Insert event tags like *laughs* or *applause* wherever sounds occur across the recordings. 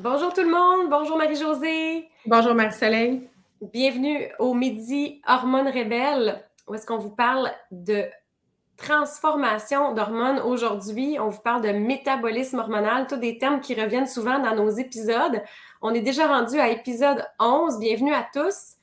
Bonjour tout le monde, bonjour Marie-Josée. Bonjour Marie-Soleil. Bienvenue au Midi Hormones Rebelles, où est-ce qu'on vous parle de transformation d'hormones aujourd'hui. On vous parle de métabolisme hormonal, tous des termes qui reviennent souvent dans nos épisodes. On est déjà rendu à épisode 11. Bienvenue à tous.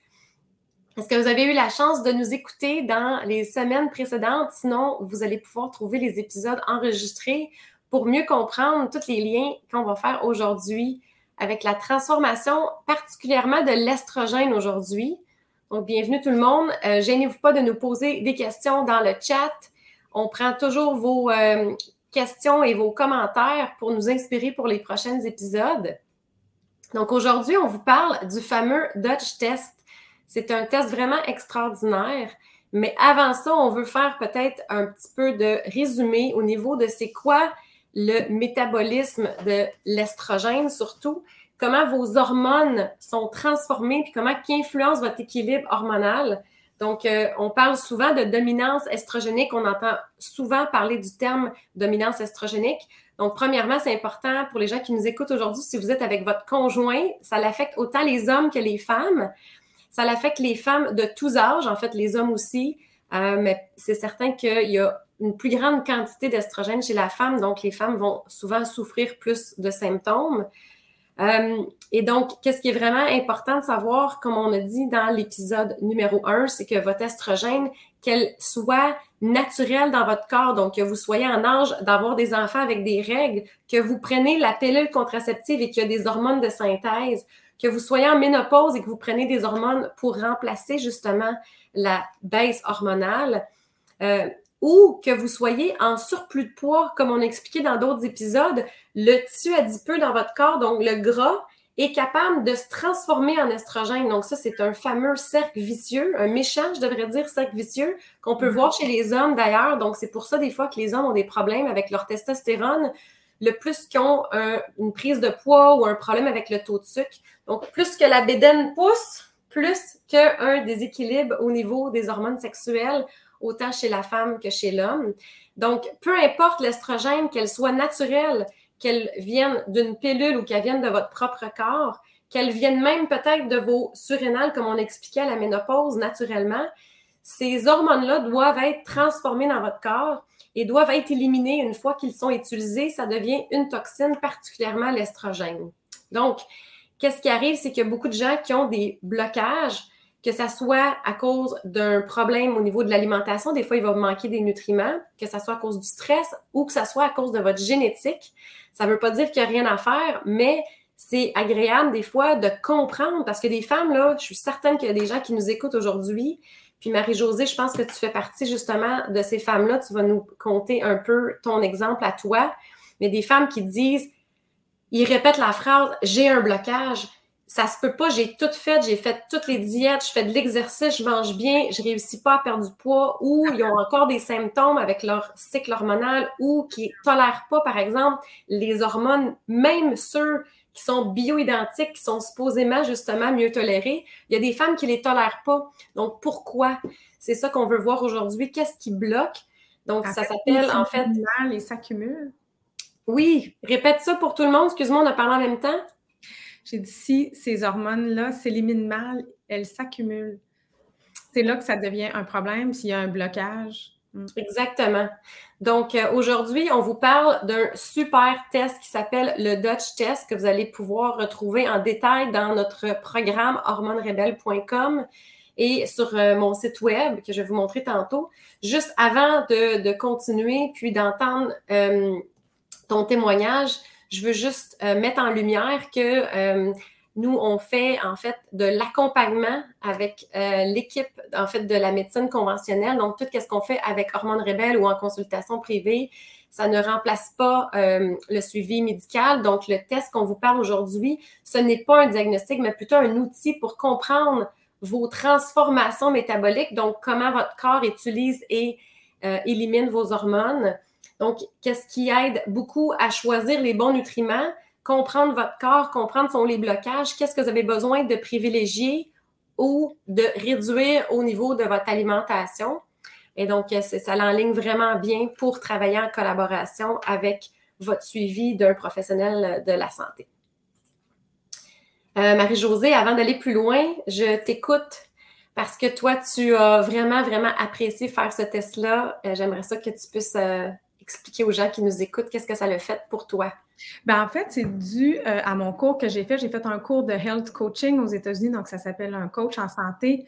Est-ce que vous avez eu la chance de nous écouter dans les semaines précédentes? Sinon, vous allez pouvoir trouver les épisodes enregistrés pour mieux comprendre tous les liens qu'on va faire aujourd'hui avec la transformation particulièrement de l'estrogène aujourd'hui. Donc, bienvenue tout le monde. Euh, gênez-vous pas de nous poser des questions dans le chat. On prend toujours vos euh, questions et vos commentaires pour nous inspirer pour les prochains épisodes. Donc, aujourd'hui, on vous parle du fameux Dutch Test. C'est un test vraiment extraordinaire. Mais avant ça, on veut faire peut-être un petit peu de résumé au niveau de c'est quoi le métabolisme de l'estrogène surtout, comment vos hormones sont transformées, puis comment qui influence votre équilibre hormonal. Donc, euh, on parle souvent de dominance estrogénique. On entend souvent parler du terme dominance estrogénique. Donc, premièrement, c'est important pour les gens qui nous écoutent aujourd'hui, si vous êtes avec votre conjoint, ça l'affecte autant les hommes que les femmes. Ça l'affecte les femmes de tous âges, en fait, les hommes aussi. Euh, mais c'est certain qu'il y a une plus grande quantité d'estrogène chez la femme, donc les femmes vont souvent souffrir plus de symptômes. Euh, et donc, qu'est-ce qui est vraiment important de savoir, comme on a dit dans l'épisode numéro 1, c'est que votre estrogène, qu'elle soit naturelle dans votre corps, donc que vous soyez en âge d'avoir des enfants avec des règles, que vous prenez la pilule contraceptive et qu'il y a des hormones de synthèse, que vous soyez en ménopause et que vous prenez des hormones pour remplacer justement la baisse hormonale, euh, ou que vous soyez en surplus de poids, comme on a expliqué dans d'autres épisodes, le tissu adipeux dans votre corps, donc le gras, est capable de se transformer en estrogène. Donc ça, c'est un fameux cercle vicieux, un méchant, je devrais dire, cercle vicieux, qu'on peut mm-hmm. voir chez les hommes d'ailleurs. Donc c'est pour ça des fois que les hommes ont des problèmes avec leur testostérone le plus qu'ils ont une prise de poids ou un problème avec le taux de sucre. Donc, plus que la bédaine pousse, plus qu'un déséquilibre au niveau des hormones sexuelles, autant chez la femme que chez l'homme. Donc, peu importe l'estrogène, qu'elle soit naturelle, qu'elle vienne d'une pilule ou qu'elle vienne de votre propre corps, qu'elle vienne même peut-être de vos surrénales, comme on expliquait à la ménopause naturellement, ces hormones-là doivent être transformées dans votre corps et doivent être éliminés une fois qu'ils sont utilisés. Ça devient une toxine, particulièrement l'estrogène. Donc, qu'est-ce qui arrive, c'est qu'il y a beaucoup de gens qui ont des blocages, que ça soit à cause d'un problème au niveau de l'alimentation, des fois il va manquer des nutriments, que ça soit à cause du stress ou que ça soit à cause de votre génétique. Ça ne veut pas dire qu'il n'y a rien à faire, mais c'est agréable des fois de comprendre parce que des femmes, là, je suis certaine qu'il y a des gens qui nous écoutent aujourd'hui puis Marie-Josée, je pense que tu fais partie justement de ces femmes-là. Tu vas nous conter un peu ton exemple à toi. Mais des femmes qui disent, ils répètent la phrase j'ai un blocage. Ça se peut pas, j'ai tout fait, j'ai fait toutes les diètes, je fais de l'exercice, je mange bien, je réussis pas à perdre du poids, ou ils ont encore des symptômes avec leur cycle hormonal, ou qui tolèrent pas, par exemple, les hormones, même ceux qui sont bioidentiques, qui sont supposément justement mieux tolérés. Il y a des femmes qui ne les tolèrent pas. Donc, pourquoi? C'est ça qu'on veut voir aujourd'hui. Qu'est-ce qui bloque? Donc, ça s'appelle en fait. Et s'accumule. Oui, répète ça pour tout le monde. Excuse-moi, on a parlé en même temps. J'ai dit si ces hormones-là s'éliminent mal, elles s'accumulent. C'est là que ça devient un problème s'il y a un blocage. Mm. Exactement. Donc, euh, aujourd'hui, on vous parle d'un super test qui s'appelle le Dutch Test que vous allez pouvoir retrouver en détail dans notre programme hormonerebelle.com et sur euh, mon site web que je vais vous montrer tantôt. Juste avant de, continuer puis d'entendre euh, ton témoignage, je veux juste mettre en lumière que nous, on fait en fait de l'accompagnement avec euh, l'équipe en fait de la médecine conventionnelle. Donc, tout ce qu'on fait avec Hormones Rebelles ou en consultation privée, ça ne remplace pas euh, le suivi médical. Donc, le test qu'on vous parle aujourd'hui, ce n'est pas un diagnostic, mais plutôt un outil pour comprendre vos transformations métaboliques, donc comment votre corps utilise et euh, élimine vos hormones. Donc, qu'est-ce qui aide beaucoup à choisir les bons nutriments, comprendre votre corps, comprendre son les blocages, qu'est-ce que vous avez besoin de privilégier ou de réduire au niveau de votre alimentation? Et donc, ça l'enligne vraiment bien pour travailler en collaboration avec votre suivi d'un professionnel de la santé. Euh, Marie-Josée, avant d'aller plus loin, je t'écoute parce que toi, tu as vraiment, vraiment apprécié faire ce test-là. Euh, j'aimerais ça que tu puisses euh, expliquer aux gens qui nous écoutent qu'est-ce que ça a fait pour toi. Ben, en fait, c'est dû euh, à mon cours que j'ai fait. J'ai fait un cours de health coaching aux États-Unis, donc ça s'appelle un coach en santé.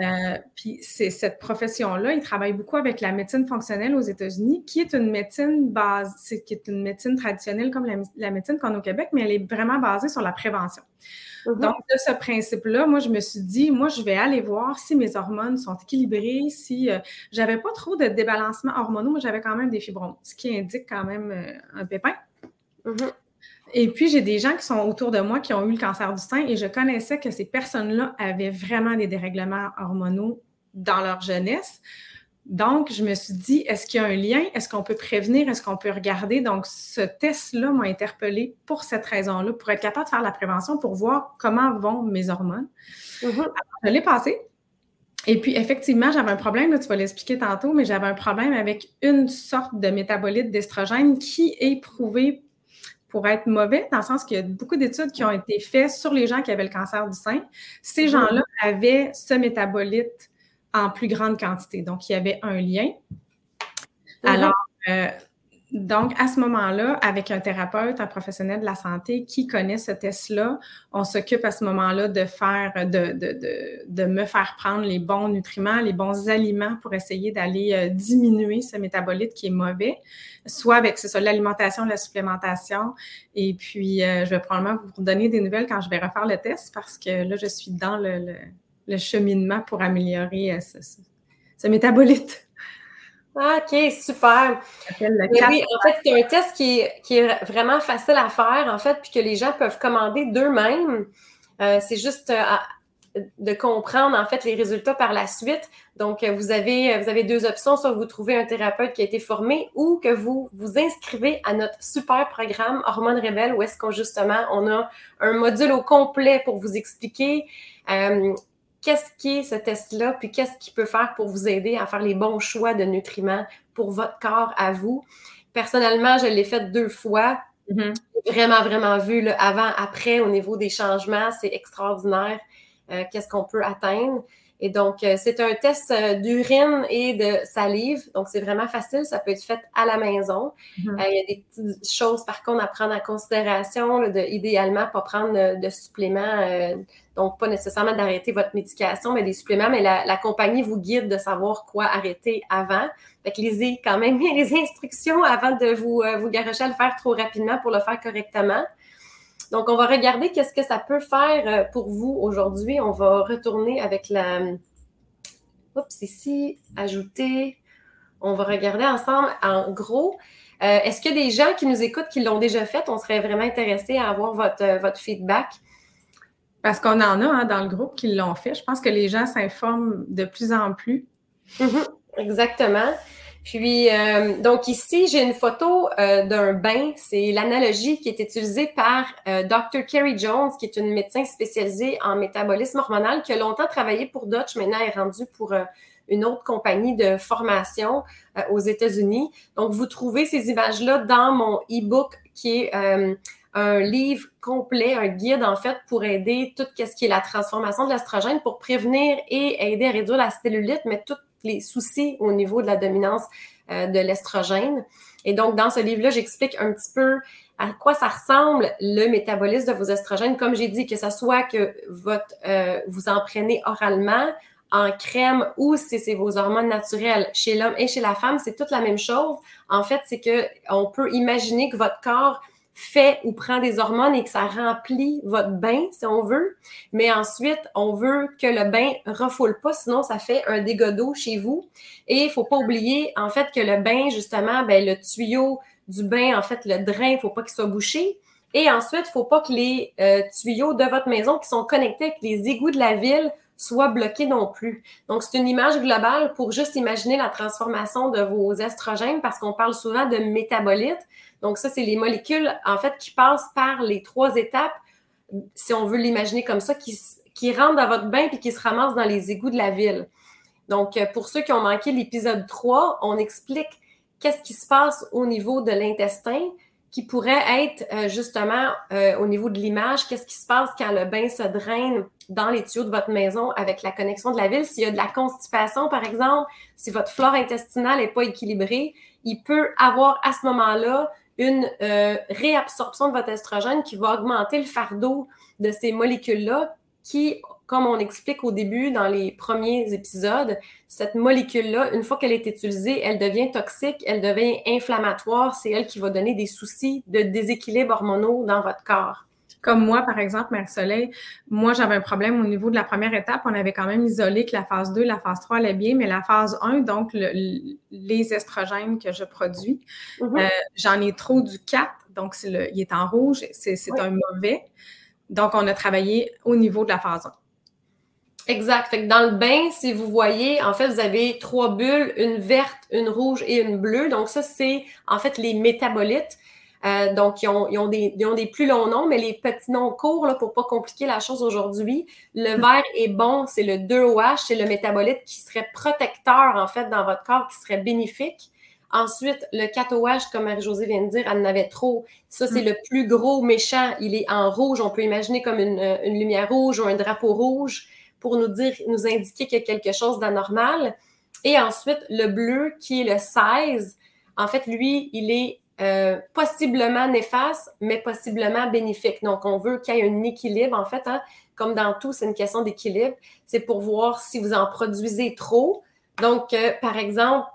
Euh, puis c'est cette profession-là, il travaille beaucoup avec la médecine fonctionnelle aux États-Unis, qui est une médecine base, qui est une médecine traditionnelle comme la, médecine qu'on a au Québec, mais elle est vraiment basée sur la prévention. Mm-hmm. Donc, de ce principe-là, moi, je me suis dit, moi, je vais aller voir si mes hormones sont équilibrées, si euh, j'avais pas trop de débalancement hormonaux, mais j'avais quand même des fibromes, ce qui indique quand même un pépin. Mhm. Et puis, j'ai des gens qui sont autour de moi qui ont eu le cancer du sein et je connaissais que ces personnes-là avaient vraiment des dérèglements hormonaux dans leur jeunesse. Donc, je me suis dit, est-ce qu'il y a un lien? Est-ce qu'on peut prévenir? Est-ce qu'on peut regarder? Donc, ce test-là m'a interpellée pour cette raison-là, pour être capable de faire la prévention, pour voir comment vont mes hormones. Mhm. je l'ai passé. Et puis, effectivement, j'avais un problème, tu vas l'expliquer tantôt, mais j'avais un problème avec une sorte de métabolite d'estrogène qui est prouvé pour être mauvais, dans le sens qu'il y a beaucoup d'études qui ont été faites sur les gens qui avaient le cancer du sein. Ces gens-là avaient ce métabolite en plus grande quantité. Donc, il y avait un lien. Mm-hmm. Alors, euh, donc, à ce moment-là, avec un thérapeute, un professionnel de la santé qui connaît ce test-là, on s'occupe à ce moment-là de faire, de, de, de, me faire prendre les bons nutriments, les bons aliments pour essayer d'aller euh, diminuer ce métabolite qui est mauvais, soit avec, l'alimentation, la supplémentation. Et puis, euh, je vais probablement vous donner des nouvelles quand je vais refaire le test parce que là, je suis dans le, le, cheminement pour améliorer euh, ce, ce métabolite. OK, super. oui, en fait, c'est un test qui est, vraiment facile à faire, en fait, puis que les gens peuvent commander d'eux-mêmes. Euh, c'est juste euh, de comprendre, en fait, les résultats par la suite. Donc, euh, vous avez, vous avez deux options, soit vous trouvez un thérapeute qui a été formé ou que vous vous inscrivez à notre super programme Hormones Rebelles, où est-ce qu'on, justement, on a un module au complet pour vous expliquer qu'est-ce qui est ce test-là, puis qu'est-ce qu'il peut faire pour vous aider à faire les bons choix de nutriments pour votre corps à vous. Personnellement, je l'ai fait deux fois. Mm-hmm. Vraiment, vraiment vu le avant, après au niveau des changements. C'est extraordinaire. Euh, qu'est-ce qu'on peut atteindre. Et donc, euh, c'est un test euh, d'urine et de salive. Donc, c'est vraiment facile. Ça peut être fait à la maison. Mm-hmm. il y a des petites choses, par contre, à prendre en considération. de, idéalement, pas prendre de suppléments donc, pas nécessairement d'arrêter votre médication, mais des suppléments, mais la, compagnie vous guide de savoir quoi arrêter avant. Fait que lisez quand même bien les *laughs* instructions avant de vous, euh, vous garocher à le faire trop rapidement pour le faire correctement. Donc, on va regarder qu'est-ce que ça peut faire euh, pour vous aujourd'hui. On va retourner avec la... Oups, ici, ajouter. On va regarder ensemble en gros. Euh, est-ce qu'il y a des gens qui nous écoutent qui l'ont déjà fait? On serait vraiment intéressé à avoir votre, votre feedback. Parce qu'on en a hein, dans le groupe qui l'ont fait. Je pense que les gens s'informent de plus en plus. Mm-hmm. exactement. Puis, euh, donc ici, j'ai une photo euh, d'un bain. C'est l'analogie qui est utilisée par euh, Dr. Kerry Jones, qui est une médecin spécialisée en métabolisme hormonal, qui a longtemps travaillé pour Dutch, maintenant est rendue pour une autre compagnie de formation aux États-Unis. Donc, vous trouvez ces images-là dans mon e-book qui est un livre complet, un guide en fait pour aider tout ce qui est la transformation de l'estrogène pour prévenir et aider à réduire la cellulite, mais tous les soucis au niveau de la dominance euh, de l'estrogène. Et donc, dans ce livre-là, j'explique un petit peu à quoi ça ressemble le métabolisme de vos estrogènes. Comme j'ai dit, que ce soit que votre, euh, vous en prenez oralement, en crème ou si c'est vos hormones naturelles. Chez l'homme et chez la femme, c'est toute la même chose. En fait, c'est que on peut imaginer que votre corps fait ou prend des hormones et que ça remplit votre bain, si on veut. Mais ensuite, on veut que le bain refoule pas, sinon ça fait un dégât d'eau chez vous. Et il faut pas oublier, en fait, que le bain, justement, ben, le tuyau du bain, en fait, le drain, il faut pas qu'il soit bouché. Et ensuite, il faut pas que les euh, tuyaux de votre maison qui sont connectés avec les égouts de la ville soient bloqués non plus. Donc, c'est une image globale pour juste imaginer la transformation de vos estrogènes parce qu'on parle souvent de métabolites. Donc, ça, c'est les molécules, en fait, qui passent par les trois étapes, si on veut l'imaginer comme ça, qui, qui rentrent dans votre bain puis qui se ramassent dans les égouts de la ville. Donc, euh, pour ceux qui ont manqué l'épisode 3, on explique qu'est-ce qui se passe au niveau de l'intestin, qui pourrait être euh, justement euh, au niveau de l'image, qu'est-ce qui se passe quand le bain se draine dans les tuyaux de votre maison avec la connexion de la ville? S'il y a de la constipation, par exemple, si votre flore intestinale n'est pas équilibrée, il peut avoir à ce moment-là une euh, réabsorption de votre estrogène qui va augmenter le fardeau de ces molécules-là qui comme on explique au début dans les premiers épisodes, cette molécule-là, une fois qu'elle est utilisée, elle devient toxique, elle devient inflammatoire. C'est elle qui va donner des soucis de déséquilibre hormonaux dans votre corps. Comme moi, par exemple, Marie-Soleil, moi, j'avais un problème au niveau de la première étape. On avait quand même isolé que la phase 2, la phase 3 allait bien, mais la phase 1, donc les estrogènes que je produis, mm-hmm. euh, j'en ai trop du 4, donc le, il est en rouge, c'est un mauvais. Donc, on a travaillé au niveau de la phase 1. Exact. Fait que dans le bain, si vous voyez, en fait, vous avez trois bulles, une verte, une rouge et une bleue. Donc, ça, c'est en fait les métabolites. Euh, donc, ils ont, ils, ont des, ils ont, des, plus longs noms, mais les petits noms courts, là, pour pas compliquer la chose aujourd'hui, le mm. vert est bon, c'est le 2OH, c'est le métabolite qui serait protecteur, en fait, dans votre corps, qui serait bénéfique. Ensuite, le 4OH, comme Marie-Josée vient de dire, elle en avait trop. Ça, c'est mm. le plus gros méchant. Il est en rouge. On peut imaginer comme une, une lumière rouge ou un drapeau rouge pour nous dire, nous indiquer qu'il y a quelque chose d'anormal. Et ensuite, le bleu, qui est le 16, en fait, lui, il est euh, possiblement néfaste, mais possiblement bénéfique. Donc, on veut qu'il y ait un équilibre, en fait. Hein. Comme dans tout, c'est une question d'équilibre. C'est pour voir si vous en produisez trop. Donc, euh, par exemple,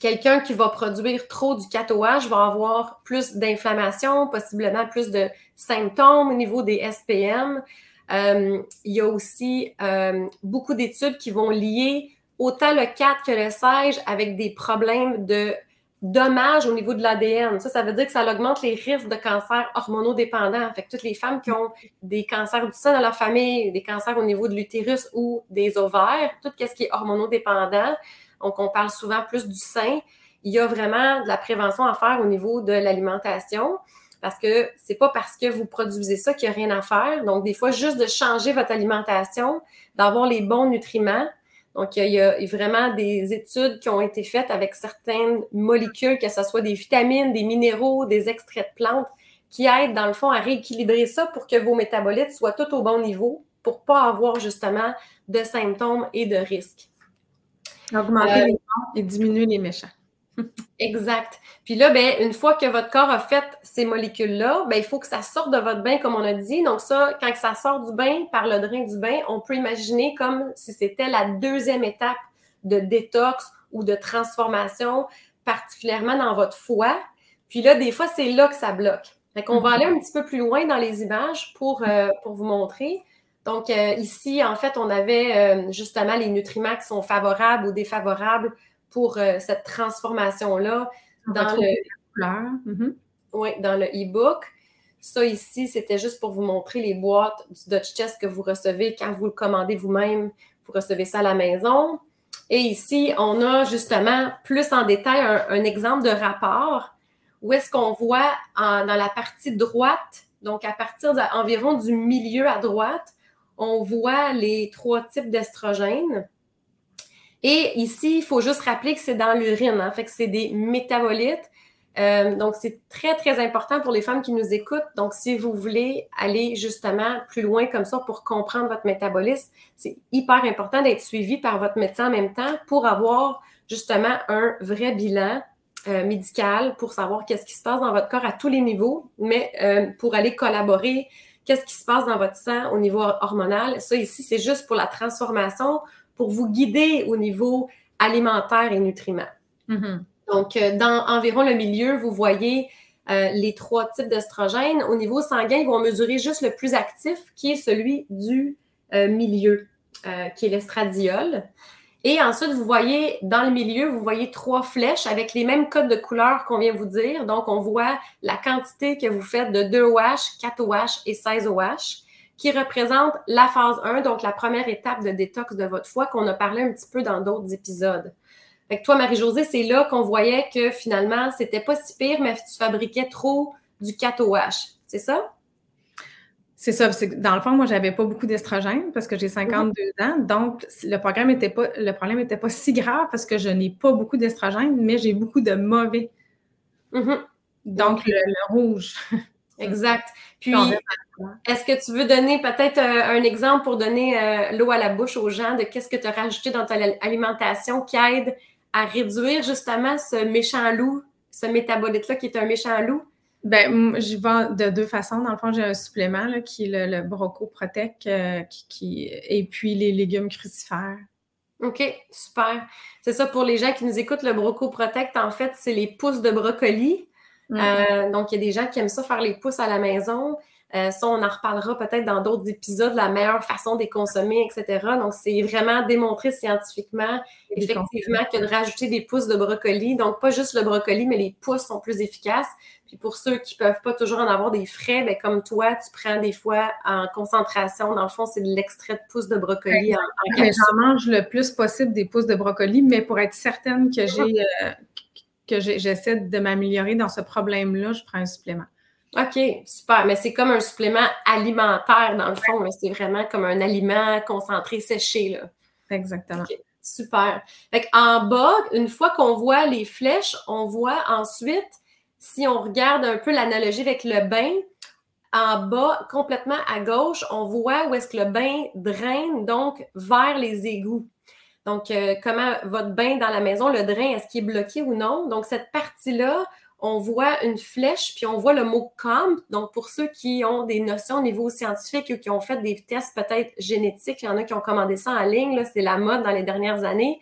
quelqu'un qui va produire trop du 4OH va avoir plus d'inflammation, possiblement plus de symptômes au niveau des SPM. Euh, il y a aussi euh, beaucoup d'études qui vont lier autant le 4 que le 16 avec des problèmes de dommages au niveau de l'ADN. Ça, ça veut dire que ça augmente les risques de cancer hormonodépendants. Fait que toutes les femmes qui ont des cancers du sein dans leur famille, des cancers au niveau de l'utérus ou des ovaires, tout ce qui est hormonodépendant, donc on parle souvent plus du sein, il y a vraiment de la prévention à faire au niveau de l'alimentation parce que c'est pas parce que vous produisez ça qu'il n'y a rien à faire. Donc, des fois, juste de changer votre alimentation, d'avoir les bons nutriments. Donc, il y, a, vraiment des études qui ont été faites avec certaines molécules, que ce soit des vitamines, des minéraux, des extraits de plantes, qui aident, dans le fond, à rééquilibrer ça pour que vos métabolites soient tout au bon niveau, pour pas avoir justement de symptômes et de risques. Augmenter euh, les bons et diminuer les méchants. Exact. Puis là, ben, une fois que votre corps a fait ces molécules-là, ben, il faut que ça sorte de votre bain, comme on a dit. Donc, ça, quand ça sort du bain, par le drain du bain, on peut imaginer comme si c'était la deuxième étape de détox ou de transformation, particulièrement dans votre foie. Puis là, des fois, c'est là que ça bloque. Fait qu'on va mm-hmm. aller un petit peu plus loin dans les images pour, euh, pour vous montrer. Donc, euh, ici, en fait, on avait euh, justement les nutriments qui sont favorables ou défavorables pour cette transformation-là dans le, oui, dans le e-book. Ça ici, c'était juste pour vous montrer les boîtes du Dutch Chest que vous recevez quand vous le commandez vous-même. Vous recevez ça à la maison. Et ici, on a justement plus en détail un, exemple de rapport où est-ce qu'on voit dans la partie droite, donc à partir d'environ du milieu à droite, on voit les trois types d'estrogènes. Et ici, il faut juste rappeler que c'est dans l'urine, hein, fait que c'est des métabolites. Euh, donc, c'est très, très important pour les femmes qui nous écoutent. Donc, si vous voulez aller justement plus loin comme ça pour comprendre votre métabolisme, c'est hyper important d'être suivi par votre médecin en même temps pour avoir justement un vrai bilan euh, médical pour savoir qu'est-ce qui se passe dans votre corps à tous les niveaux, mais euh, pour aller collaborer, qu'est-ce qui se passe dans votre sang au niveau hormonal. Ça ici, c'est juste pour la transformation pour vous guider au niveau alimentaire et nutriments. Mm-hmm. Donc, euh, dans environ le milieu, vous voyez euh, les trois types d'estrogènes. Au niveau sanguin, ils vont mesurer juste le plus actif, qui est celui du euh, milieu, qui est l'estradiol. Et ensuite, vous voyez dans le milieu, vous voyez trois flèches avec les mêmes codes de couleur qu'on vient vous dire. Donc, on voit la quantité que vous faites de 2 OH, 4 OH et 16 OH qui représente la phase 1, donc la première étape de détox de votre foie qu'on a parlé un petit peu dans d'autres épisodes. Fait que toi, Marie-Josée, c'est là qu'on voyait que finalement, c'était pas si pire, mais tu fabriquais trop du 4OH. C'est ça? C'est ça. Dans le fond, moi, j'avais pas beaucoup d'estrogène parce que j'ai 52 mhm. ans. Donc, le programme était pas, le problème n'était pas si grave parce que je n'ai pas beaucoup d'estrogène, mais j'ai beaucoup de mauvais. Mhm. Donc, le, rouge. *laughs* Exact. Puis, est-ce que tu veux donner peut-être euh, un exemple pour donner euh, l'eau à la bouche aux gens de qu'est-ce que tu as rajouté dans ta alimentation qui aide à réduire justement ce méchant loup, ce métabolite-là qui est un méchant loup? Ben, je vais de deux façons. Dans le fond, j'ai un supplément là, qui est le, Broco Protect euh, qui, et puis les légumes crucifères. OK, super. C'est ça pour les gens qui nous écoutent, le Broco Protect, en fait, c'est les pousses de brocoli. Euh, donc, il y a des gens qui aiment ça faire les pousses à la maison. Euh, ça, on en reparlera peut-être dans d'autres épisodes, la meilleure façon de les consommer, etc. Donc, c'est vraiment démontré scientifiquement, effectivement, que de rajouter des pousses de brocoli. Donc, pas juste le brocoli, mais les pousses sont plus efficaces. Puis pour ceux qui ne peuvent pas toujours en avoir des frais, bien, comme toi, tu prends des fois en concentration. Dans le fond, c'est de l'extrait de pousses de brocoli en, J'en mange le plus possible des pousses de brocoli, mais pour être certaine que j'ai euh, que j'essaie de m'améliorer dans ce problème-là, je prends un supplément. OK, super. Mais c'est comme un supplément alimentaire, dans le fond. mais C'est vraiment comme un aliment concentré séché. Là. Exactement. super. Fait en bas, une fois qu'on voit les flèches, on voit ensuite, si on regarde un peu l'analogie avec le bain, en bas, complètement à gauche, on voit où est-ce que le bain draine, donc vers les égouts. Donc, euh, comment votre bain dans la maison, le drain, est-ce qu'il est bloqué ou non? Donc, cette partie-là, on voit une flèche, puis on voit le mot COMP. Donc, pour ceux qui ont des notions au niveau scientifique ou qui ont fait des tests peut-être génétiques, il y en a qui ont commandé ça en ligne, c'est la mode dans les dernières années.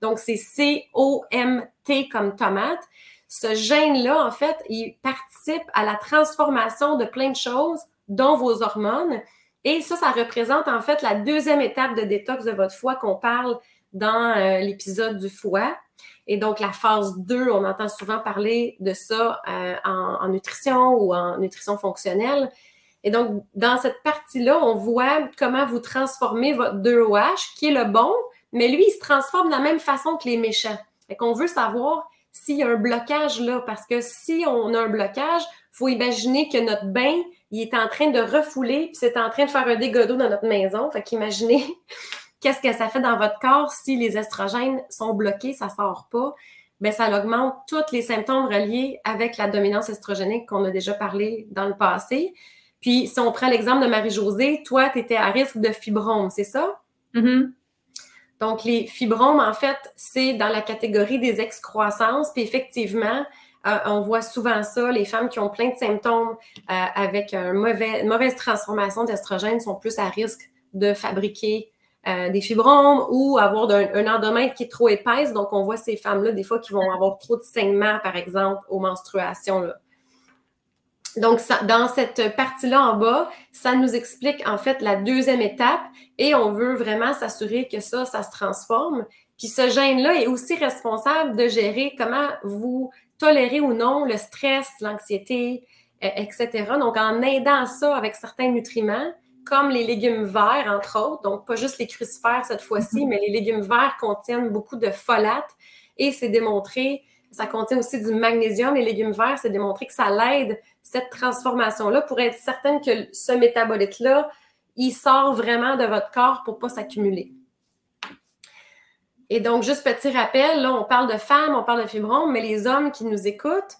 Donc, c'est C-O-M-T comme tomate. Ce gène-là, en fait, il participe à la transformation de plein de choses, dont vos hormones. Et ça, ça représente en fait la deuxième étape de détox de votre foie qu'on parle dans euh, l'épisode du foie. Et donc, la phase 2, on entend souvent parler de ça euh, en, nutrition ou en nutrition fonctionnelle. Et donc, dans cette partie-là, on voit comment vous transformez votre 2OH, qui est le bon, mais lui, il se transforme de la même façon que les méchants. Et qu'on veut savoir s'il y a un blocage là, parce que si on a un blocage, il faut imaginer que notre bain, il est en train de refouler, puis c'est en train de faire un dégât d'eau dans notre maison. Fait qu'imaginez qu'est-ce que ça fait dans votre corps? Si les estrogènes sont bloqués, ça ne sort pas? Bien, ça augmente tous les symptômes reliés avec la dominance estrogénique qu'on a déjà parlé dans le passé. Puis, si on prend l'exemple de Marie-Josée, toi, tu étais à risque de fibromes, c'est ça? Mm-hmm. Donc, les fibromes, en fait, c'est dans la catégorie des excroissances. Puis, effectivement, euh, on voit souvent ça. Les femmes qui ont plein de symptômes euh, avec une mauvaise transformation d'estrogène sont plus à risque de fabriquer euh, des fibromes ou avoir un, endomètre qui est trop épaisse. Donc, on voit ces femmes-là, des fois, qui vont avoir trop de saignements, par exemple, aux menstruations. Donc, dans cette partie-là en bas, ça nous explique en fait la deuxième étape et on veut vraiment s'assurer que ça, ça se transforme. Puis ce gène-là est aussi responsable de gérer comment vous tolérez ou non le stress, l'anxiété, euh, etc. Donc, en aidant ça avec certains nutriments, comme les légumes verts, entre autres, donc pas juste les crucifères cette fois-ci, mm-hmm. mais les légumes verts contiennent beaucoup de folates et c'est démontré, ça contient aussi du magnésium, les légumes verts, c'est démontré que ça l'aide, cette transformation-là, pour être certaine que ce métabolite-là, il sort vraiment de votre corps pour ne pas s'accumuler. Et donc, juste petit rappel, là, on parle de femmes, on parle de fibromes, mais les hommes qui nous écoutent,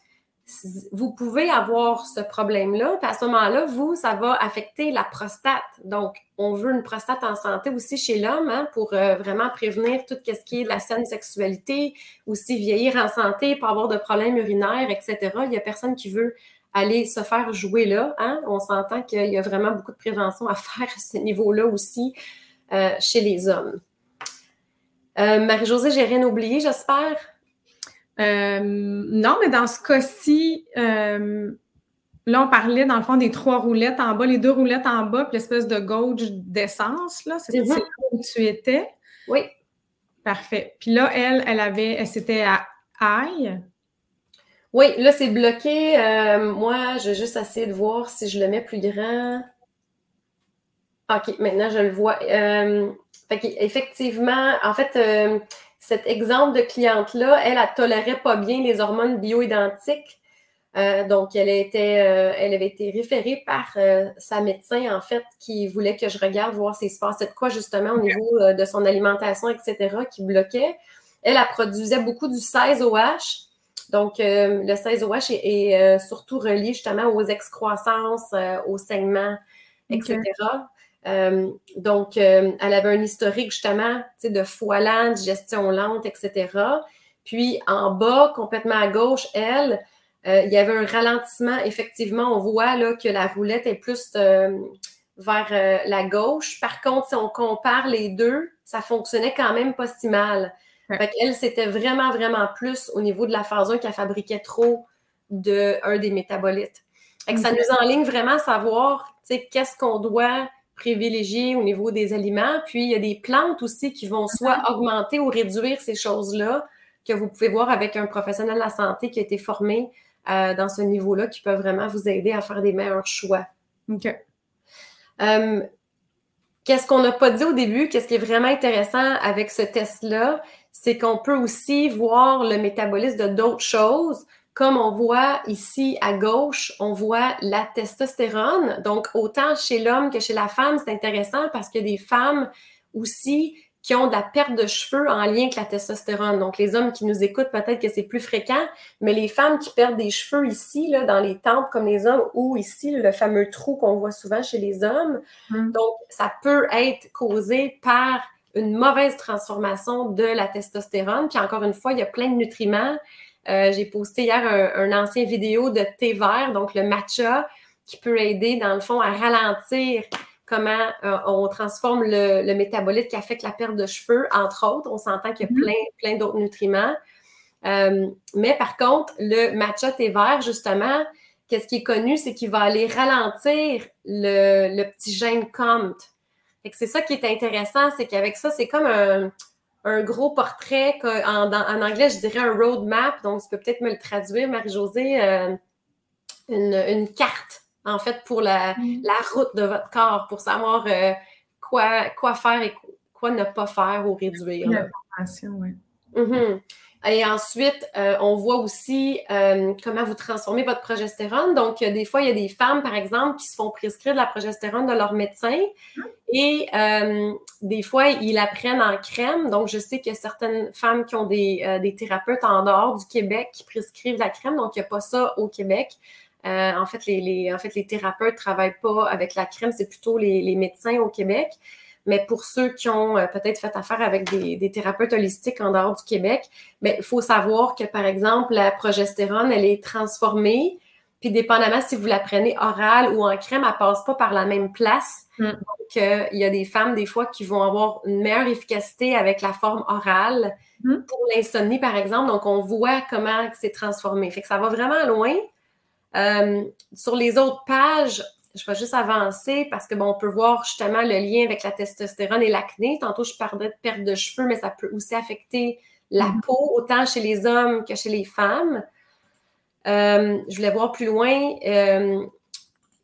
vous pouvez avoir ce problème-là. Puis à ce moment-là, vous, ça va affecter la prostate. Donc, on veut une prostate en santé aussi chez l'homme hein, pour euh, vraiment prévenir tout ce qui est de la saine sexualité, aussi vieillir en santé, pas avoir de problèmes urinaires, etc. Il n'y a personne qui veut aller se faire jouer là. Hein. On s'entend qu'il y a vraiment beaucoup de prévention à *laughs* faire à ce niveau-là aussi euh, chez les hommes. Euh, Marie-Josée, j'ai rien oublié, j'espère. Euh, non, mais dans ce cas-ci, euh, là, on parlait dans le fond des trois roulettes en bas, les deux roulettes en bas, puis l'espèce de gauge d'essence, là. C'est mm-hmm. là où tu étais? Oui. Parfait. Puis là, elle, elle avait, elle c'était à aïe. Oui, là, c'est bloqué. Euh, moi, je vais juste essayer de voir si je le mets plus grand. OK, maintenant, je le vois. fait effectivement, en fait, cet exemple de cliente-là, elle, elle, tolérait pas bien les hormones bioidentiques. Euh, donc, elle, était, euh, elle avait été référée par euh, sa médecin, en fait, qui voulait que je regarde voir s'il se passait de quoi, justement, au niveau de son alimentation, etc., qui bloquait. Elle, elle produisait beaucoup du 16OH. Donc, le 16OH est, surtout relié justement aux excroissances, aux saignements, etc. donc, elle avait un historique justement de foie lent, digestion lente, etc. Puis en bas, complètement à gauche, elle, euh, il y avait un ralentissement. Effectivement, on voit là, que la roulette est plus euh, vers euh, la gauche. Par contre, si on compare les deux, ça fonctionnait quand même pas si mal. elle, c'était vraiment, vraiment plus au niveau de la phase 1 qu'elle fabriquait trop de un des métabolites. Ça nous enligne vraiment à savoir qu'est-ce qu'on doit privilégier au niveau des aliments. Puis, il y a des plantes aussi qui vont soit mm-hmm. augmenter ou réduire ces choses-là que vous pouvez voir avec un professionnel de la santé qui a été formé euh, dans ce niveau-là, qui peut vraiment vous aider à faire des meilleurs choix. OK. Euh, qu'est-ce qu'on n'a pas dit au début, qu'est-ce qui est vraiment intéressant avec ce test-là, c'est qu'on peut aussi voir le métabolisme de d'autres choses. Comme on voit ici à gauche, on voit la testostérone. Donc, autant chez l'homme que chez la femme, c'est intéressant parce que des femmes aussi qui ont de la perte de cheveux en lien avec la testostérone. Donc, les hommes qui nous écoutent, peut-être que c'est plus fréquent, mais les femmes qui perdent des cheveux ici, là, dans les tempes comme les hommes, ou ici, le fameux trou qu'on voit souvent chez les hommes. Mm. Donc, ça peut être causé par une mauvaise transformation de la testostérone. Puis encore une fois, il y a plein de nutriments. Euh, j'ai posté hier un, un, ancien vidéo de thé vert, donc le matcha, qui peut aider, dans le fond, à ralentir comment euh, on transforme le, le, métabolite qui affecte la perte de cheveux, entre autres. On s'entend qu'il y a mhm. plein, plein d'autres nutriments. Euh, mais par contre, le matcha thé vert, justement, qu'est-ce qui est connu, c'est qu'il va aller ralentir le, petit gène COMT. C'est ça qui est intéressant, c'est qu'avec ça, c'est comme un, gros portrait, en, anglais, je dirais un roadmap, donc tu peux peut-être me le traduire, Marie-Josée, euh, une, une, carte en fait, pour la, mm. la route de votre corps, pour savoir euh, quoi, quoi faire et quoi ne pas faire ou réduire. Oui. Mm-hmm. Et ensuite, euh, on voit aussi euh, comment vous transformez votre progestérone. Donc, des fois, il y a des femmes, par exemple, qui se font prescrire de la progestérone de leur médecin mm. et des fois, ils la prennent en crème. Donc, je sais qu'il y a certaines femmes qui ont des, des thérapeutes en dehors du Québec qui prescrivent la crème. Donc, il n'y a pas ça au Québec. Euh, en, fait, les, en fait, les thérapeutes ne travaillent pas avec la crème, c'est plutôt les, médecins au Québec. Mais pour ceux qui ont euh, peut-être fait affaire avec des, thérapeutes holistiques en dehors du Québec, il faut savoir que, par exemple, la progestérone, elle est transformée. Puis, dépendamment si vous la prenez orale ou en crème, elle ne passe pas par la même place. Mm. Donc, euh, il y a des femmes, des fois, qui vont avoir une meilleure efficacité avec la forme orale mm. pour l'insomnie, par exemple. Donc, on voit comment c'est transformé. Fait que ça va vraiment loin. Euh, sur les autres pages, je vais juste avancer parce que bon, on peut voir justement le lien avec la testostérone et l'acné. Tantôt, je parlais de perte de cheveux, mais ça peut aussi affecter la mm-hmm. peau, autant chez les hommes que chez les femmes. Euh, je voulais voir plus loin. Euh,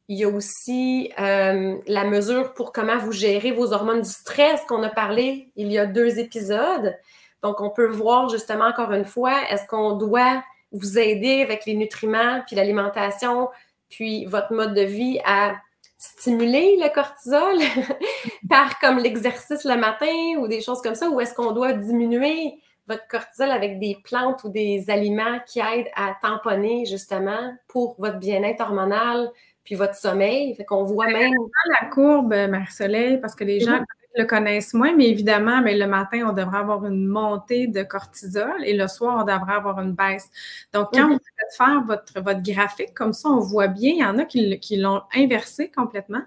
il y a aussi la mesure pour comment vous gérez vos hormones du stress qu'on a parlé il y a deux épisodes. Donc, on peut voir justement encore une fois, est-ce qu'on doit vous aider avec les nutriments, puis l'alimentation, puis votre mode de vie à stimuler le cortisol *laughs* par comme l'exercice le matin ou des choses comme ça, ou est-ce qu'on doit diminuer votre cortisol avec des plantes ou des aliments qui aident à tamponner justement pour votre bien-être hormonal puis votre sommeil? Fait qu'on voit même... La courbe, Marie-Soleil, parce que les gens le connaissent moins, mais évidemment, mais le matin, on devrait avoir une montée de cortisol et le soir, on devrait avoir une baisse. Donc, quand vous faites faire votre, votre graphique, comme ça, on voit bien, il y en a qui, l'ont inversé complètement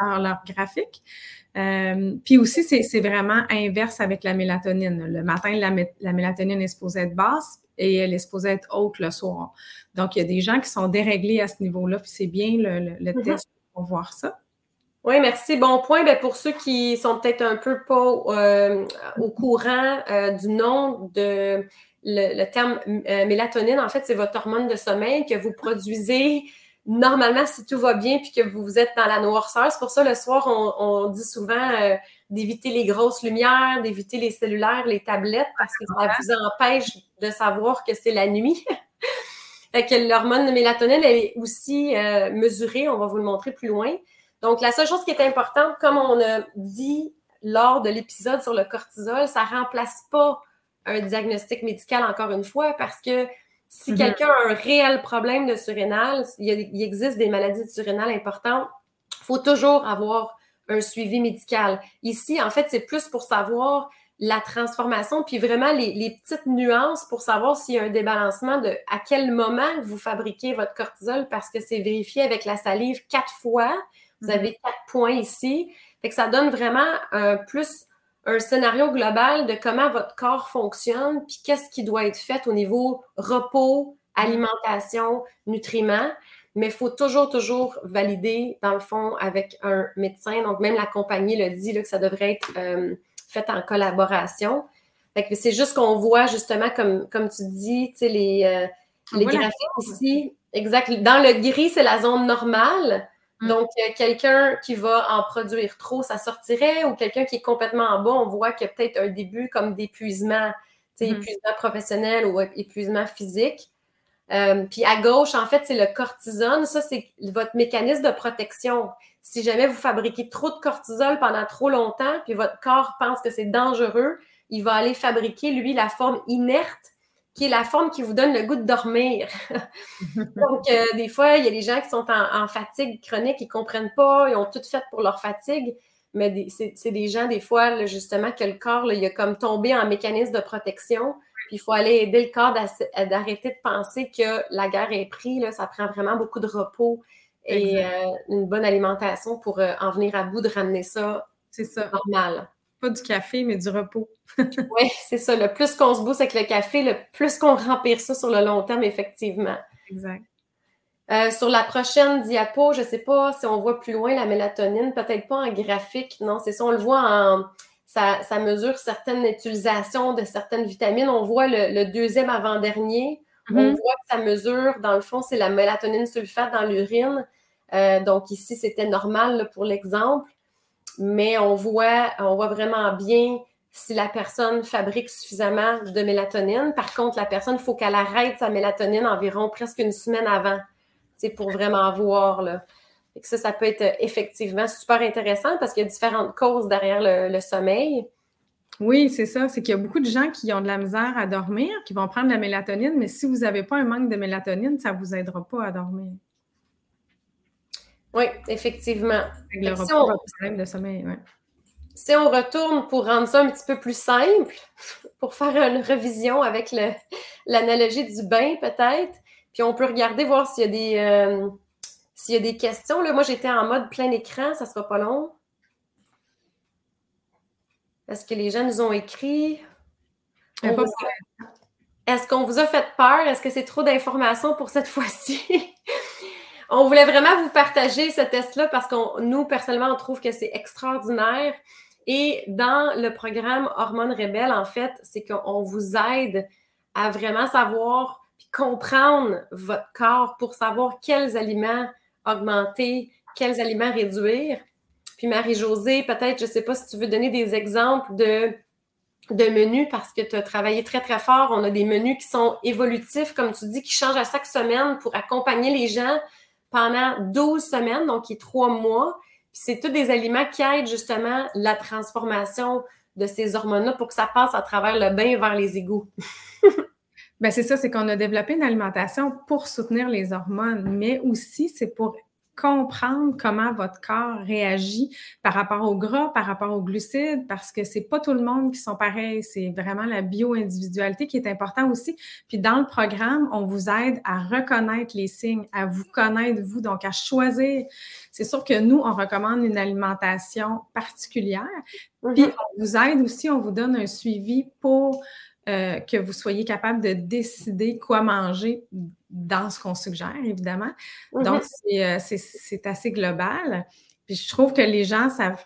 dans leur graphique. Euh, puis aussi, c'est vraiment inverse avec la mélatonine. Le matin, la, mélatonine est supposée être basse et elle est supposée être haute le soir. Donc, il y a des gens qui sont déréglés à ce niveau-là, puis c'est bien le, mm-hmm. test pour voir ça. Oui, merci. Bon point. Ben, pour ceux qui sont peut-être un peu pas euh, au courant euh, du nom de le, terme euh, mélatonine, en fait, c'est votre hormone de sommeil que vous produisez normalement si tout va bien puis que vous êtes dans la noirceur. C'est pour ça le soir, on, dit souvent d'éviter les grosses lumières, d'éviter les cellulaires, les tablettes, parce que ça vous empêche de savoir que c'est la nuit. *laughs* fait que l'hormone de mélatonine elle est aussi mesurée, on va vous le montrer plus loin. Donc, la seule chose qui est importante, comme on a dit lors de l'épisode sur le cortisol, ça ne remplace pas un diagnostic médical, encore une fois, parce que Si mm-hmm. quelqu'un a un réel problème de surrénal, il, existe des maladies de surrénal importantes, il faut toujours avoir un suivi médical. Ici, en fait, c'est plus pour savoir la transformation, puis vraiment les, petites nuances pour savoir s'il y a un débalancement de à quel moment vous fabriquez votre cortisol, parce que c'est vérifié avec la salive quatre fois. Vous avez quatre points ici. Fait que ça donne vraiment un plus un scénario global de comment votre corps fonctionne, puis qu'est-ce qui doit être fait au niveau repos, alimentation, nutriments. Mais il faut toujours, toujours valider, dans le fond, avec un médecin. Donc, même la compagnie le dit là, que ça devrait être euh, fait en collaboration. c'est juste qu'on voit justement, comme, comme tu dis, les, euh, les graphiques ici. Exact. Dans le gris, c'est la zone normale. Mm. Donc, quelqu'un qui va en produire trop, ça sortirait, ou quelqu'un qui est complètement en bas, on voit qu'il y a peut-être un début comme d'épuisement, mm. épuisement professionnel ou épuisement physique. Euh, puis à gauche, en fait, c'est le cortisone. Ça, c'est votre mécanisme de protection. Si jamais vous fabriquez trop de cortisol pendant trop longtemps, puis votre corps pense que c'est dangereux, il va aller fabriquer, lui, la forme inerte qui est la forme qui vous donne le goût de dormir. *laughs* Donc, euh, des fois, il y a des gens qui sont en, fatigue chronique, ils ne comprennent pas, ils ont tout fait pour leur fatigue, mais c'est des gens, des fois, justement, que le corps, il a comme tombé en mécanisme de protection. Puis il faut aller aider le corps d'arrêter de penser que la guerre est prise. ça prend vraiment beaucoup de repos et euh, une bonne alimentation pour euh, en venir à bout de ramener ça, ça. normal. Pas du café, mais du repos. *laughs* oui, c'est ça. Le plus qu'on se bousse avec le café, le plus qu'on remplit ça sur le long terme, effectivement. Exact. Euh, sur la prochaine diapo, je ne sais pas si on voit plus loin la mélatonine, peut-être pas en graphique, non, c'est ça, on le voit en. Ça, mesure certaines utilisations de certaines vitamines. On voit le, deuxième avant-dernier. On mm-hmm. voit que ça mesure, dans le fond, c'est la mélatonine sulfate dans l'urine. Euh, donc ici, c'était normal pour l'exemple mais on voit, vraiment bien si la personne fabrique suffisamment de mélatonine. Par contre, la personne, il faut qu'elle arrête sa mélatonine environ presque une semaine avant, c'est pour vraiment voir. Là. Et ça, ça peut être effectivement super intéressant parce qu'il y a différentes causes derrière le, sommeil. Oui, c'est ça. C'est qu'il y a beaucoup de gens qui ont de la misère à dormir, qui vont prendre la mélatonine, mais si vous n'avez pas un manque de mélatonine, ça ne vous aidera pas à dormir. Oui, effectivement. si, on, de sommeil, si on retourne pour rendre ça un petit peu plus simple, *laughs* pour faire une revision avec l'analogie du bain peut-être, puis on peut regarder, voir s'il y a des, euh, s'il y a des questions. Là, moi, j'étais en mode plein écran, ça ne sera pas long. Est-ce que les gens nous ont écrit? Est-ce qu'on vous a fait peur? Est-ce que c'est trop d'informations pour cette *laughs* fois-ci? On voulait vraiment vous partager ce test-là parce que nous, personnellement, on trouve que c'est extraordinaire. Et dans le programme Hormones Rebelles, en fait, c'est qu'on vous aide à vraiment savoir puis comprendre votre corps pour savoir quels aliments augmenter, quels aliments réduire. Puis Marie-Josée, peut-être, je ne sais pas si tu veux donner des exemples de, de menus parce que tu as travaillé très, très fort. On a des menus qui sont évolutifs, comme tu dis, qui changent à chaque semaine pour accompagner les gens pendant 12 semaines, donc qui est trois mois. c'est tous des aliments qui aident justement la transformation de ces hormones-là pour que ça passe à travers le bain vers les égouts. *laughs* Bien, c'est ça, c'est qu'on a développé une alimentation pour soutenir les hormones, mais aussi c'est pour comprendre comment votre corps réagit par rapport au gras, par rapport aux glucides, parce que c'est pas tout le monde qui sont pareils. C'est vraiment la bio-individualité qui est important aussi. Puis dans le programme, on vous aide à reconnaître les signes, à vous connaître vous, donc à choisir. C'est sûr que nous, on recommande une alimentation particulière. Puis mm-hmm. on vous aide aussi, on vous donne un suivi pour euh, que vous soyez capable de décider quoi manger dans ce qu'on suggère, évidemment. Mm-hmm. Donc, euh, c'est assez global. Puis je trouve que les gens savent,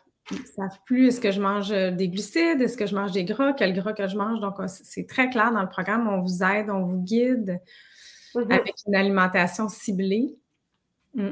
savent plus est-ce que je mange des glucides, est-ce que je mange des gras, quel gras que je mange. Donc, c'est très clair dans le programme. On vous aide, on vous guide mm-hmm. avec une alimentation ciblée. Mm.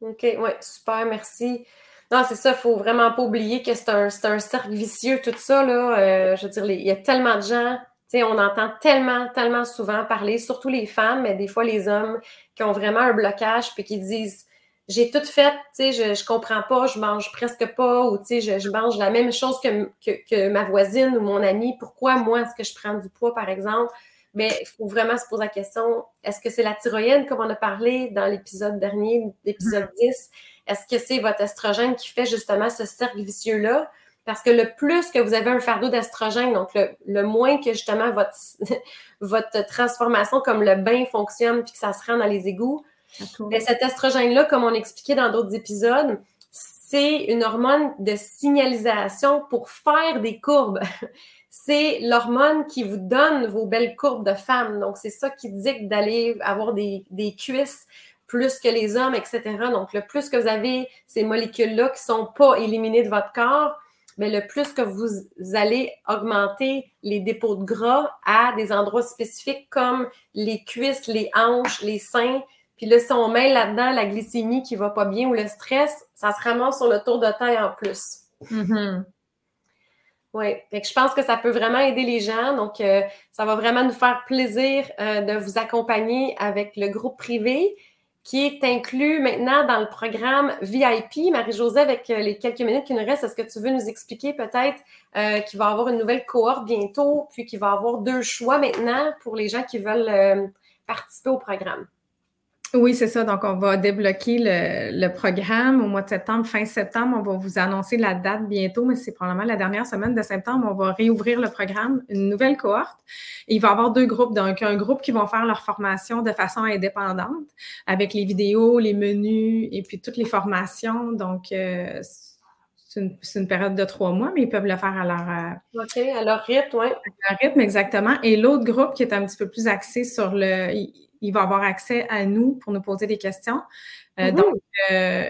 OK, oui, super, merci. Non, c'est ça, il ne faut vraiment pas oublier que c'est un, un, cercle vicieux, tout ça. Là. Euh, je veux dire, il y a tellement de gens on entend tellement, tellement souvent parler, surtout les femmes, mais des fois les hommes qui ont vraiment un blocage puis qui disent j'ai tout fait, je, je comprends pas, je mange presque pas, ou je, je mange la même chose que, que, ma voisine ou mon ami. Pourquoi moi est-ce que je prends du poids, par exemple? mais il faut vraiment se poser la question, est-ce que c'est la thyroïde, comme on a parlé dans l'épisode dernier, l'épisode 10? Mm-hmm. Est-ce que c'est votre estrogène qui fait justement ce cercle vicieux-là? Parce que le plus que vous avez un fardeau d'estrogène, donc le, moins que justement votre, *laughs* votre transformation comme le bain fonctionne puis que ça se rend dans les égouts, mais ben, cet estrogène-là, comme on expliquait dans d'autres épisodes, c'est une hormone de signalisation pour faire des courbes. *laughs* c'est l'hormone qui vous donne vos belles courbes de femmes. Donc, c'est ça qui dit d'aller avoir des, des, cuisses plus que les hommes, etc. Donc, le plus que vous avez ces molécules-là qui ne sont pas éliminées de votre corps, mais le plus que vous allez augmenter les dépôts de gras à des endroits spécifiques comme les cuisses, les hanches, les seins. Puis là, si on met là-dedans la glycémie qui va pas bien ou le stress, ça se ramasse sur le tour de taille en plus. Mm-hmm. Oui, je pense que ça peut vraiment aider les gens. Donc, euh, ça va vraiment nous faire plaisir euh, de vous accompagner avec le groupe privé qui est inclus maintenant dans le programme VIP. Marie-Josée, avec euh, les quelques minutes qui nous restent, est-ce que tu veux nous expliquer peut-être euh, qu'il va y avoir une nouvelle cohorte bientôt, puis qu'il va y avoir deux choix maintenant pour les gens qui veulent euh, participer au programme? Oui, c'est ça. Donc, on va débloquer le, programme au mois de septembre, fin septembre. On va vous annoncer la date bientôt, mais c'est probablement la dernière semaine de septembre. On va réouvrir le programme, une nouvelle cohorte. il va y avoir deux groupes. Donc, un groupe qui vont faire leur formation de façon indépendante avec les vidéos, les menus et puis toutes les formations. Donc, euh, c'est une, période de trois mois, mais ils peuvent le faire à leur, euh, OK, à leur rythme, oui. À leur rythme, exactement. Et l'autre groupe qui est un petit peu plus axé sur le il va avoir accès à nous pour nous poser des questions. Euh, donc, euh,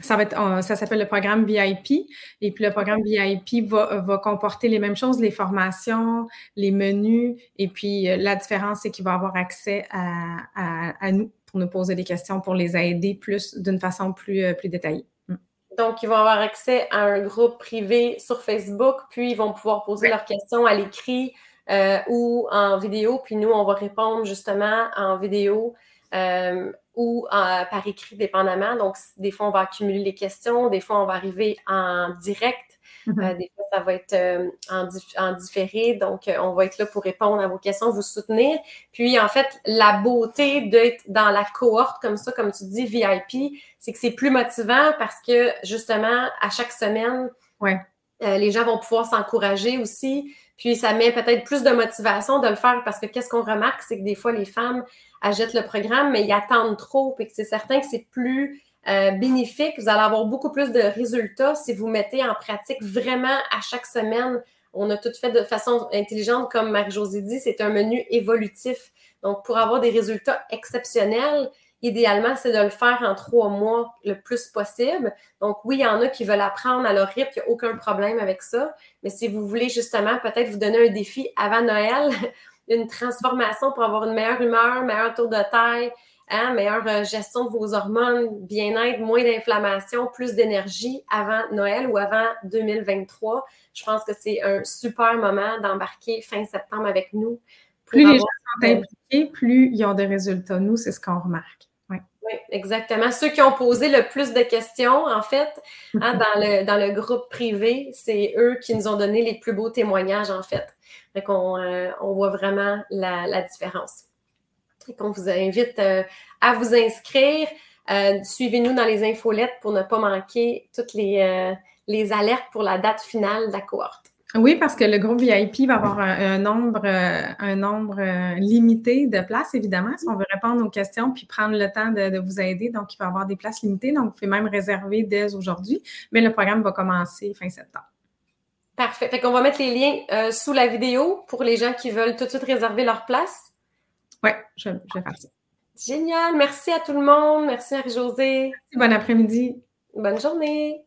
ça va être, ça s'appelle le programme VIP. Et puis le programme VIP va, va, comporter les mêmes choses, les formations, les menus. Et puis euh, la différence, c'est qu'il va avoir accès à, à, nous pour nous poser des questions, pour les aider plus d'une façon plus, plus détaillée. Mm. Donc, ils vont avoir accès à un groupe privé sur Facebook, puis ils vont pouvoir poser leurs questions à l'écrit euh, ou en vidéo, puis nous, on va répondre justement en vidéo euh, ou par écrit, dépendamment. Donc, des fois, on va accumuler les questions, des fois, on va arriver en direct. Mm-hmm. Euh, des fois, ça va être en, différé. Donc, on va être là pour répondre à vos questions, vous soutenir. Puis, en fait, la beauté d'être dans la cohorte comme ça, comme tu dis, VIP, c'est que c'est plus motivant parce que, justement, à chaque semaine, ouais. les gens vont pouvoir s'encourager aussi. Puis ça met peut-être plus de motivation de le faire parce que qu'est-ce qu'on remarque, c'est que des fois, les femmes achètent le programme, mais ils attendent trop. et que c'est certain que c'est plus euh, bénéfique. Vous allez avoir beaucoup plus de résultats si vous mettez en pratique vraiment à chaque semaine. On a tout fait de façon intelligente, comme Marie-Josée dit, c'est un menu évolutif. Donc, pour avoir des résultats exceptionnels, idéalement, c'est de le faire en trois mois le plus possible. Donc, oui, il y en a qui veulent apprendre à leur rythme, il n'y a aucun problème avec ça. Mais si vous voulez justement peut-être vous donner un défi avant Noël, *laughs* une transformation pour avoir une meilleure humeur, meilleur tour de taille, hein, meilleure euh, gestion de vos hormones, bien-être, moins d'inflammation, plus d'énergie avant Noël ou avant 2023, je pense que c'est un super moment d'embarquer fin septembre avec nous. Plus les gens sont impliqués, plus ils ont des résultats. Nous, c'est ce qu'on remarque. Oui, exactement. Ceux qui ont posé le plus de questions, en fait, hein, dans, le, dans le groupe privé, c'est eux qui nous ont donné les plus beaux témoignages, en fait. Donc, on, euh, on voit vraiment la, différence. Et qu'on vous invite euh, à vous inscrire. Euh, suivez-nous dans les infolettes pour ne pas manquer toutes les, les alertes pour la date finale de la cohorte. Oui, parce que le groupe VIP va avoir un, nombre, un nombre euh, limité de places, évidemment, si on veut répondre aux questions puis prendre le temps de, vous aider. Donc, il va y avoir des places limitées. Donc, vous pouvez même réserver dès aujourd'hui. Mais le programme va commencer fin septembre. Parfait. Fait qu'on va mettre les liens euh, sous la vidéo pour les gens qui veulent tout de suite réserver leur place. Oui, je, je, vais faire ça. Génial. Merci à tout le monde. Merci à josée Bon après-midi. Bonne journée.